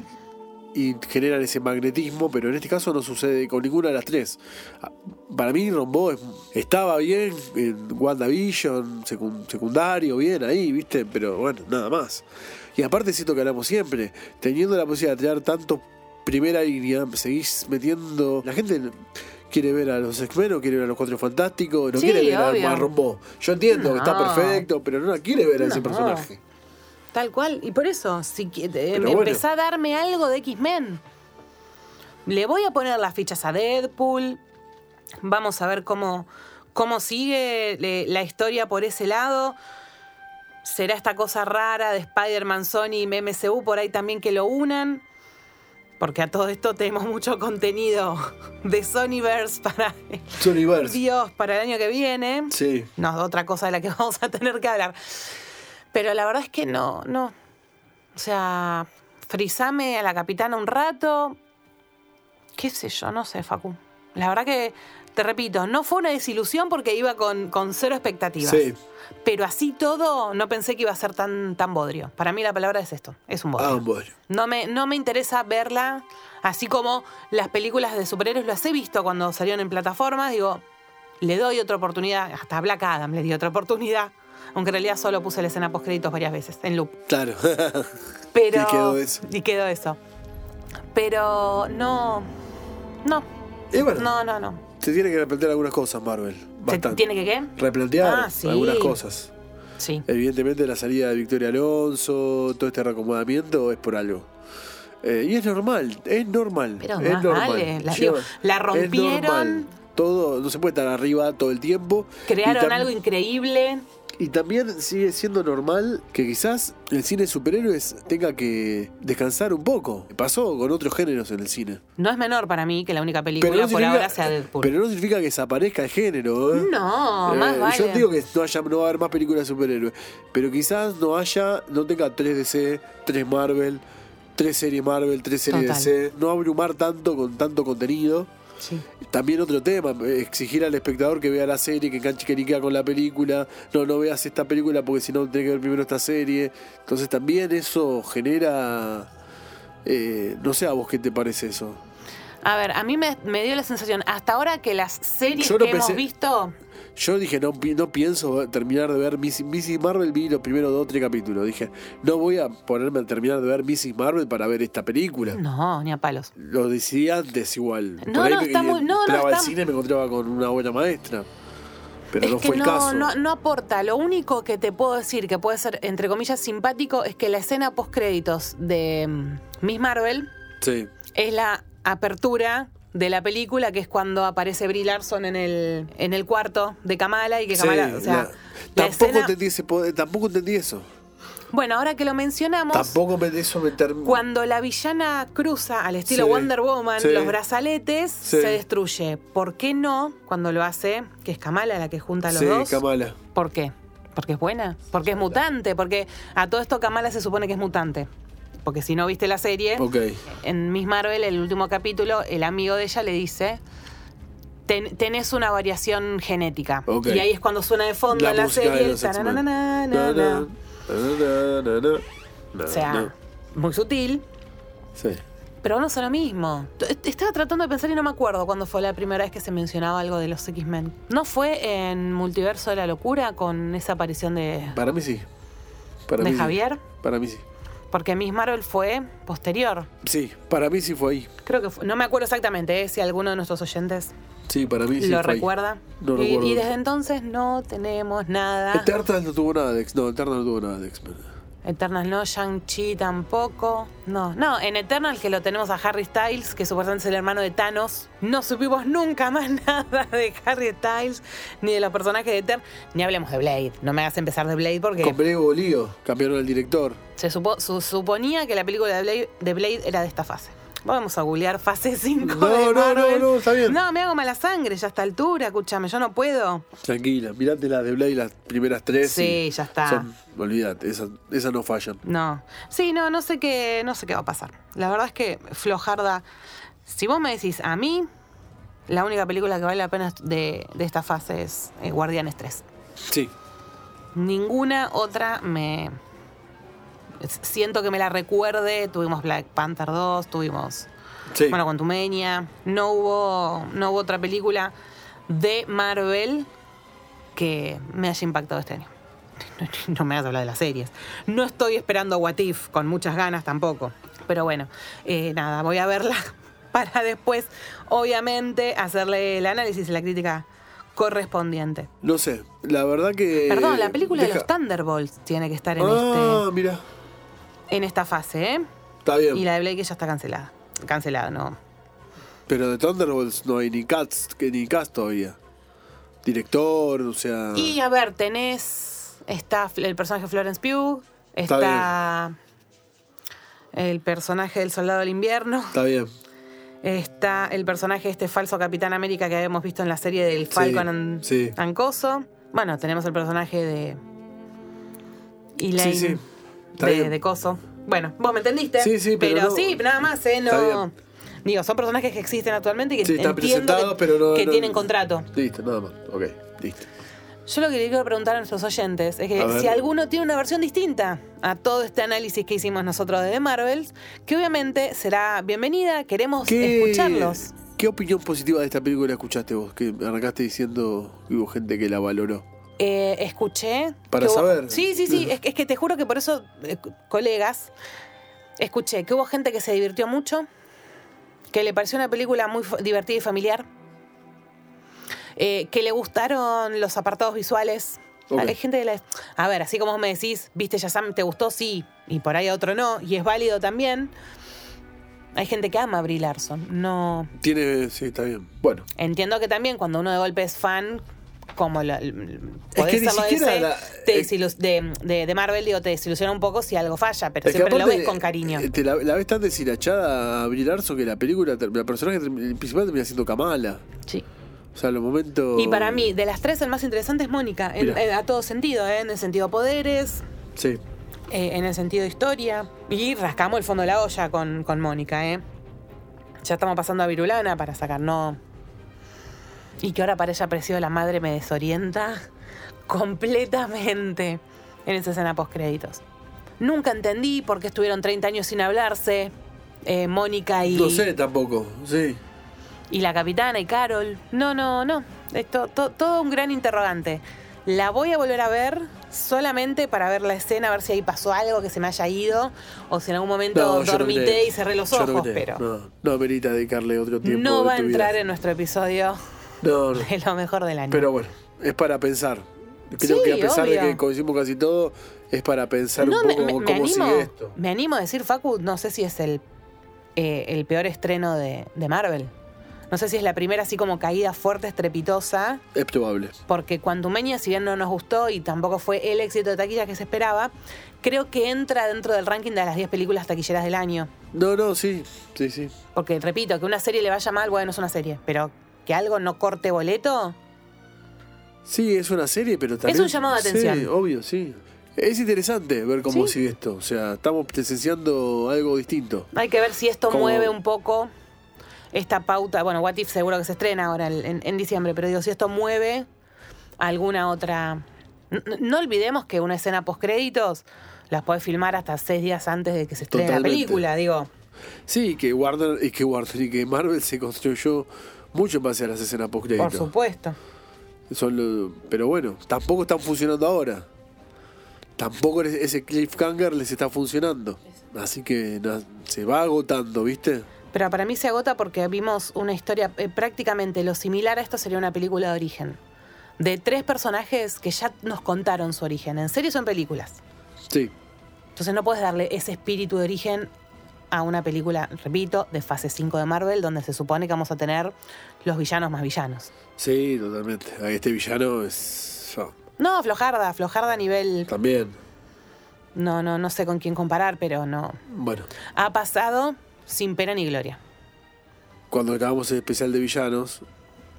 y generan ese magnetismo, pero en este caso no sucede con ninguna de las tres. Ah, Para mí Rombo es- estaba bien en WandaVision, secun- secundario, bien ahí, ¿viste? Pero bueno, nada más. Y aparte siento que hablamos siempre, teniendo la posibilidad de tirar tanto primera línea, seguís metiendo... La gente quiere ver a los X-Men o quiere ver a los Cuatro Fantásticos, no Sí, quiere ver a- obvio. a Rombo. Yo entiendo que está perfecto, pero no la quiere ver a ese No. personaje. Tal cual. Y por eso, si eh, bueno. empezá a darme algo de X-Men. Le voy a poner las fichas a Deadpool. Vamos a ver cómo, cómo sigue le- la historia por ese lado. ¿Será esta cosa rara de Spider-Man, Sony y MCU por ahí también que lo unan? Porque a todo esto tenemos mucho contenido de Sonyverse para... Sonyverse. Dios, para el año que viene. Sí. No, otra cosa de la que vamos a tener que hablar. Pero la verdad es que no, no. O sea, frizame a la capitana un rato. Qué sé yo, no sé, Facu. La verdad que, te repito, no fue una desilusión porque iba con, con cero expectativas. Sí. Pero así todo, no pensé que iba a ser tan, tan bodrio. Para mí la palabra es esto, es un bodrio. Ah, bueno. No me, no me interesa verla, así como las películas de superhéroes las he visto cuando salieron en plataformas, digo, le doy otra oportunidad, hasta Black Adam le di otra oportunidad, aunque en realidad solo puse la escena post créditos varias veces, en loop. Claro. Pero, Y quedó eso. Y quedó eso. Pero no, no, y bueno, no, no, no. Se tiene que replantear algunas cosas, Marvel. ¿Se Bastante. ¿Tiene que qué? Replantear Ah, sí. algunas cosas. Sí. Evidentemente la salida de Victoria Alonso, todo este reacomodamiento es por algo. Eh, y es normal, es normal. Pero es más normal. vale, la- Lleva- digo, la es rompieron. normal. Todo, no se puede estar arriba todo el tiempo. Crearon algo increíble. Y también sigue siendo normal que quizás el cine de superhéroes tenga que descansar un poco. Pasó con otros géneros en el cine. No es menor para mí que la única película no, por ahora sea Deadpool. pero no significa que desaparezca el género. ¿eh? No, más Eh, vale. Yo digo que no, haya, no va a haber más películas de superhéroes. Pero quizás no haya, no tenga 3 DC, 3 Marvel, 3 series Marvel, 3 series Total. DC. No abrumar tanto con tanto contenido. Sí. También otro tema, eh, exigir al espectador que vea la serie, que enganche que ni queda con la película. No, no veas esta película porque si no tenés que ver primero esta serie. Entonces también eso genera... eh, no sé a vos qué te parece eso. A ver, a mí me, me dio la sensación, hasta ahora que las series no que hemos visto, Yo dije, no, no pienso terminar de ver Missy, Missy Marvel, vi los primeros dos o tres capítulos. Dije, no voy a ponerme a terminar de ver Missy Marvel para ver esta película. no, ni a palos. Lo decidí antes igual. No, Por ahí no, me- está muy- no, no, entraba al está- cine y me encontraba con una buena maestra. Pero es no que fue el no, caso. no, no aporta. Lo único que te puedo decir que puede ser, entre comillas, simpático es que la escena post créditos de mm, Miss Marvel Sí. es la apertura de la película, que es cuando aparece Brie Larson en el, en el cuarto de Kamala y que Sí, Kamala, o sea, la- la tampoco, escena- entendí ese poder- tampoco entendí eso. Bueno, ahora que lo mencionamos, Tampoco me, eso me terminó. Cuando la villana cruza al estilo Sí, Wonder Woman sí. los brazaletes, Sí. se destruye. ¿Por qué no cuando lo hace, que es Kamala la que junta a los Sí, dos? Kamala. ¿Por qué? Porque es buena, porque es mutante, porque a todo esto Kamala se supone que es mutante. Porque si no viste la serie, en Miss Marvel, el último capítulo, el amigo de ella le dice, "Ten- tenés una variación genética. Y ahí es cuando suena de fondo en la de serie, o sea, muy sutil. Sí. Pero no es lo mismo. Estaba tratando de pensar y no me acuerdo cuándo fue la primera vez que se mencionaba algo de los X-Men. ¿No fue en Multiverso de la Locura con esa aparición de, Para mí sí. Para de mí sí. Javier? Para mí sí. Porque Miss Marvel fue posterior. Sí, para mí sí fue ahí. Creo que fue, no me acuerdo exactamente, ¿eh? si alguno de nuestros oyentes Sí, para mí sí lo fue ahí. recuerda. No y, recuerdo. y desde entonces no tenemos nada. Eternals no tuvo nada de X. No, Eternals no tuvo nada de X-Men. Eternal no, Shang-Chi tampoco. No, no, en Eternal que lo tenemos a Harry Styles, que supuestamente es el hermano de Thanos. No supimos nunca más nada de Harry Styles, ni de los personajes de Eternal, ni hablemos de Blade. No me hagas empezar de Blade porque Con Brego Bolío, cambiaron el director. se supo- su- suponía que la película de Blade, de Blade era de esta fase. Vamos a googlear fase 5 No, de no, Marvel. no, no, está bien. No, me hago mala sangre ya a esta altura, escúchame, yo no puedo. Tranquila, mirate las de Blade, las primeras tres. Sí, y ya está. Son, olvídate, esas, esas no fallan. No. Sí, no, no sé qué, no sé qué va a pasar. La verdad es que Flojarda Si vos me decís a mí, la única película que vale la pena de, de esta fase es eh, Guardianes 3. Sí. Ninguna otra me. Siento que me la recuerde. Tuvimos Black Panther 2, tuvimos. Sí. Bueno, Quantumania. No hubo, no hubo otra película de Marvel que me haya impactado este año. No me hagas hablar de las series. No estoy esperando What If con muchas ganas tampoco. Pero bueno, eh, nada, voy a verla para después, obviamente, hacerle el análisis y la crítica correspondiente. No sé, la verdad que. Perdón, la película de los Thunderbolts tiene que estar en, Ah, mira. En esta fase, ¿eh? Está bien. Y la de Blake ya está cancelada. Cancelada, no. Pero de Thunderbolts no hay ni cast, que ni cast todavía. Director, o sea. Y a ver, tenés. Está el personaje Florence Pugh. Está Está. El personaje del Soldado del Invierno. Está bien. Está el personaje este falso Capitán América que habíamos visto en la serie del Falcon sí. Bueno, tenemos el personaje de. Elaine. Sí, sí. De, de Coso. Bueno, vos me entendiste. Sí, sí, pero no- sí, nada más, ¿eh? No. Digo, son personajes que existen actualmente y que Sí, están presentados, que, pero no. que no- tienen contrato. Listo, nada más. Ok, listo. Yo lo que le quiero preguntar a nuestros oyentes es que si alguno tiene una versión distinta a todo este análisis que hicimos nosotros de Marvels, que obviamente será bienvenida, queremos escucharlos. ¿Qué opinión positiva de esta película escuchaste vos? Que arrancaste diciendo que hubo gente que la valoró. Eh, escuché. Para hubo- saber. Sí, sí, sí. es, es que te juro que por eso, eh, colegas, escuché que hubo gente que se divirtió mucho, que le pareció una película muy divertida y familiar, eh, que le gustaron los apartados visuales. Hay gente que la- A ver, así como vos me decís, viste Shazam, ¿te gustó? Sí. Y por ahí otro no. Y es válido también. Hay gente que ama a Brie Larson. No. Tiene. Sí, está bien. Bueno. Entiendo que también cuando uno de golpe es fan, como la, podés que ni de siquiera DC, la- te es- de, de- de Marvel, digo, te desilusiona un poco si algo falla, pero Es siempre lo ves con cariño. eh, Te la, la ves tan deshilachada a Brie Larson que la película, la personaje principal termina siendo Kamala. Sí. O sea, los momentos. Y para mí, de las tres, el más interesante es Mónica, en- en- a todo sentido, ¿eh? en el sentido poderes, Sí. eh, en el sentido historia. Y rascamos el fondo de la olla con, con Mónica, ¿eh? Ya estamos pasando a Virulana para sacar, no. Y que ahora para ella apareció la madre me desorienta completamente en esa escena post créditos. Nunca entendí por qué estuvieron 30 años sin hablarse. eh, Mónica y, No sé tampoco. Sí. y la capitana y Carol. No, no, no. Esto, to- todo un gran interrogante. La voy a volver a ver solamente para ver la escena, a ver si ahí pasó algo que se me haya ido o si en algún momento No, no dormité y cerré los no ojos, creo. pero no, No, no amerita dedicarle otro tiempo. de va a vida. entrar en nuestro episodio No, no. de lo mejor del año. Pero bueno, es para pensar. Creo Sí, que a pesar obvio. de que coincidimos casi todo, es para pensar no, un me, poco me- cómo me animo, sigue esto. me animo a decir, Facu, no sé si es el, eh, el peor estreno de, de Marvel. No sé si es la primera así como caída fuerte, estrepitosa. Es probable. porque Quantumania, si bien no nos gustó y tampoco fue el éxito de taquilla que se esperaba, creo que entra dentro del ranking de las 10 películas taquilleras del año. No, no, sí, sí, sí. Porque, repito, que una serie le vaya mal, bueno, es una serie, pero que algo no corte boleto, Sí, es una serie, pero también... un llamado de atención. Sí, obvio, sí. Es interesante ver cómo Sí. sigue esto. O sea, estamos presenciando algo distinto. hay que ver si esto mueve un poco esta pauta. Bueno, What If seguro que se estrena ahora en, en diciembre, pero digo, si esto mueve alguna otra. No olvidemos que una escena post créditos las puedes filmar hasta seis días antes de que se estrene la película, digo. Sí, que Warner y que Warner y que Marvel se construyó mucho en base a las escenas post Por supuesto. Son pero bueno, tampoco están funcionando ahora. Tampoco ese- ese cliffhanger les está funcionando. Así que na- se va agotando, ¿viste? Pero para mí se agota porque vimos una historia eh, prácticamente lo similar a esto sería una película de origen. De tres personajes que ya nos contaron su origen, en series o en películas. Sí. Entonces no puedes darle ese espíritu de origen a una película, repito, de fase 5 de Marvel, donde se supone que vamos a tener los villanos más villanos. Sí, totalmente. Este villano es. ah, No, flojarda, flojarda a nivel. también. No, no, no sé con quién comparar, pero no. Bueno, Ha pasado sin pena ni gloria. cuando acabamos el especial de villanos,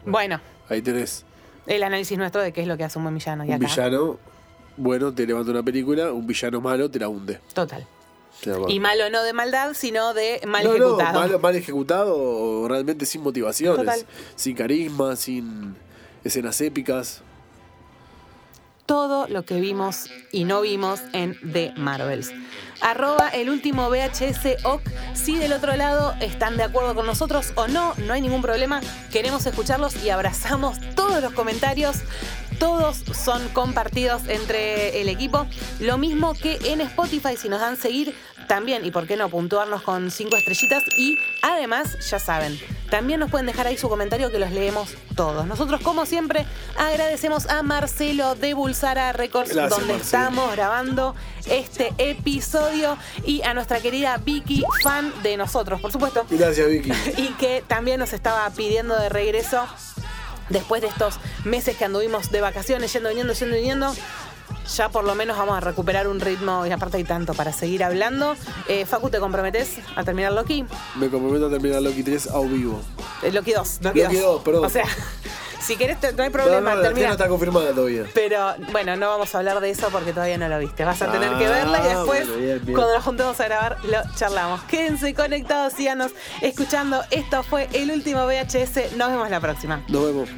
Bueno, ahí tenés el análisis nuestro de qué es lo que hace un buen villano. Y un acá. villano bueno te levanta una película, un villano malo te la hunde. Total. Y malo no de maldad, sino de mal no, no, ejecutado. mal, mal ejecutado realmente sin motivaciones. Total. Sin carisma, sin escenas épicas. Todo lo que vimos y no vimos en The Marvels. Arroba el último VHS OC. Si del otro lado están de acuerdo con nosotros o no, no hay ningún problema. Queremos escucharlos y abrazamos todos los comentarios. Todos son compartidos entre el equipo. Lo mismo que en Spotify, si nos dan seguir también, y por qué no, puntuarnos con cinco estrellitas. Y además, ya saben, también nos pueden dejar ahí su comentario que los leemos todos. Nosotros, como siempre, agradecemos a Marcelo de Bulsara Records, Gracias, donde Marcelo. estamos grabando este episodio, y a nuestra querida Vicky, fan de nosotros, por supuesto, Gracias, Vicky. y que también nos estaba pidiendo de regreso después de estos meses que anduvimos de vacaciones, yendo, viniendo, yendo, viniendo. Ya por lo menos vamos a recuperar un ritmo y aparte hay tanto para seguir hablando. Eh, Facu, ¿te comprometes a terminar Loki? Me comprometo a terminar Loki 3 a vivo. Eh, Loki 2. Loki, Loki 2, perdón. O sea, si querés, te- no hay No, problema, no, la termina. escena está confirmada todavía. Pero bueno, no vamos a hablar de eso porque todavía no lo viste. Vas a tener Ah, que verla y después, bueno, bien, bien. cuando nos juntemos a grabar, lo charlamos. Quédense conectados, síganos escuchando. Esto fue el último VHS. Nos vemos la próxima. Nos vemos.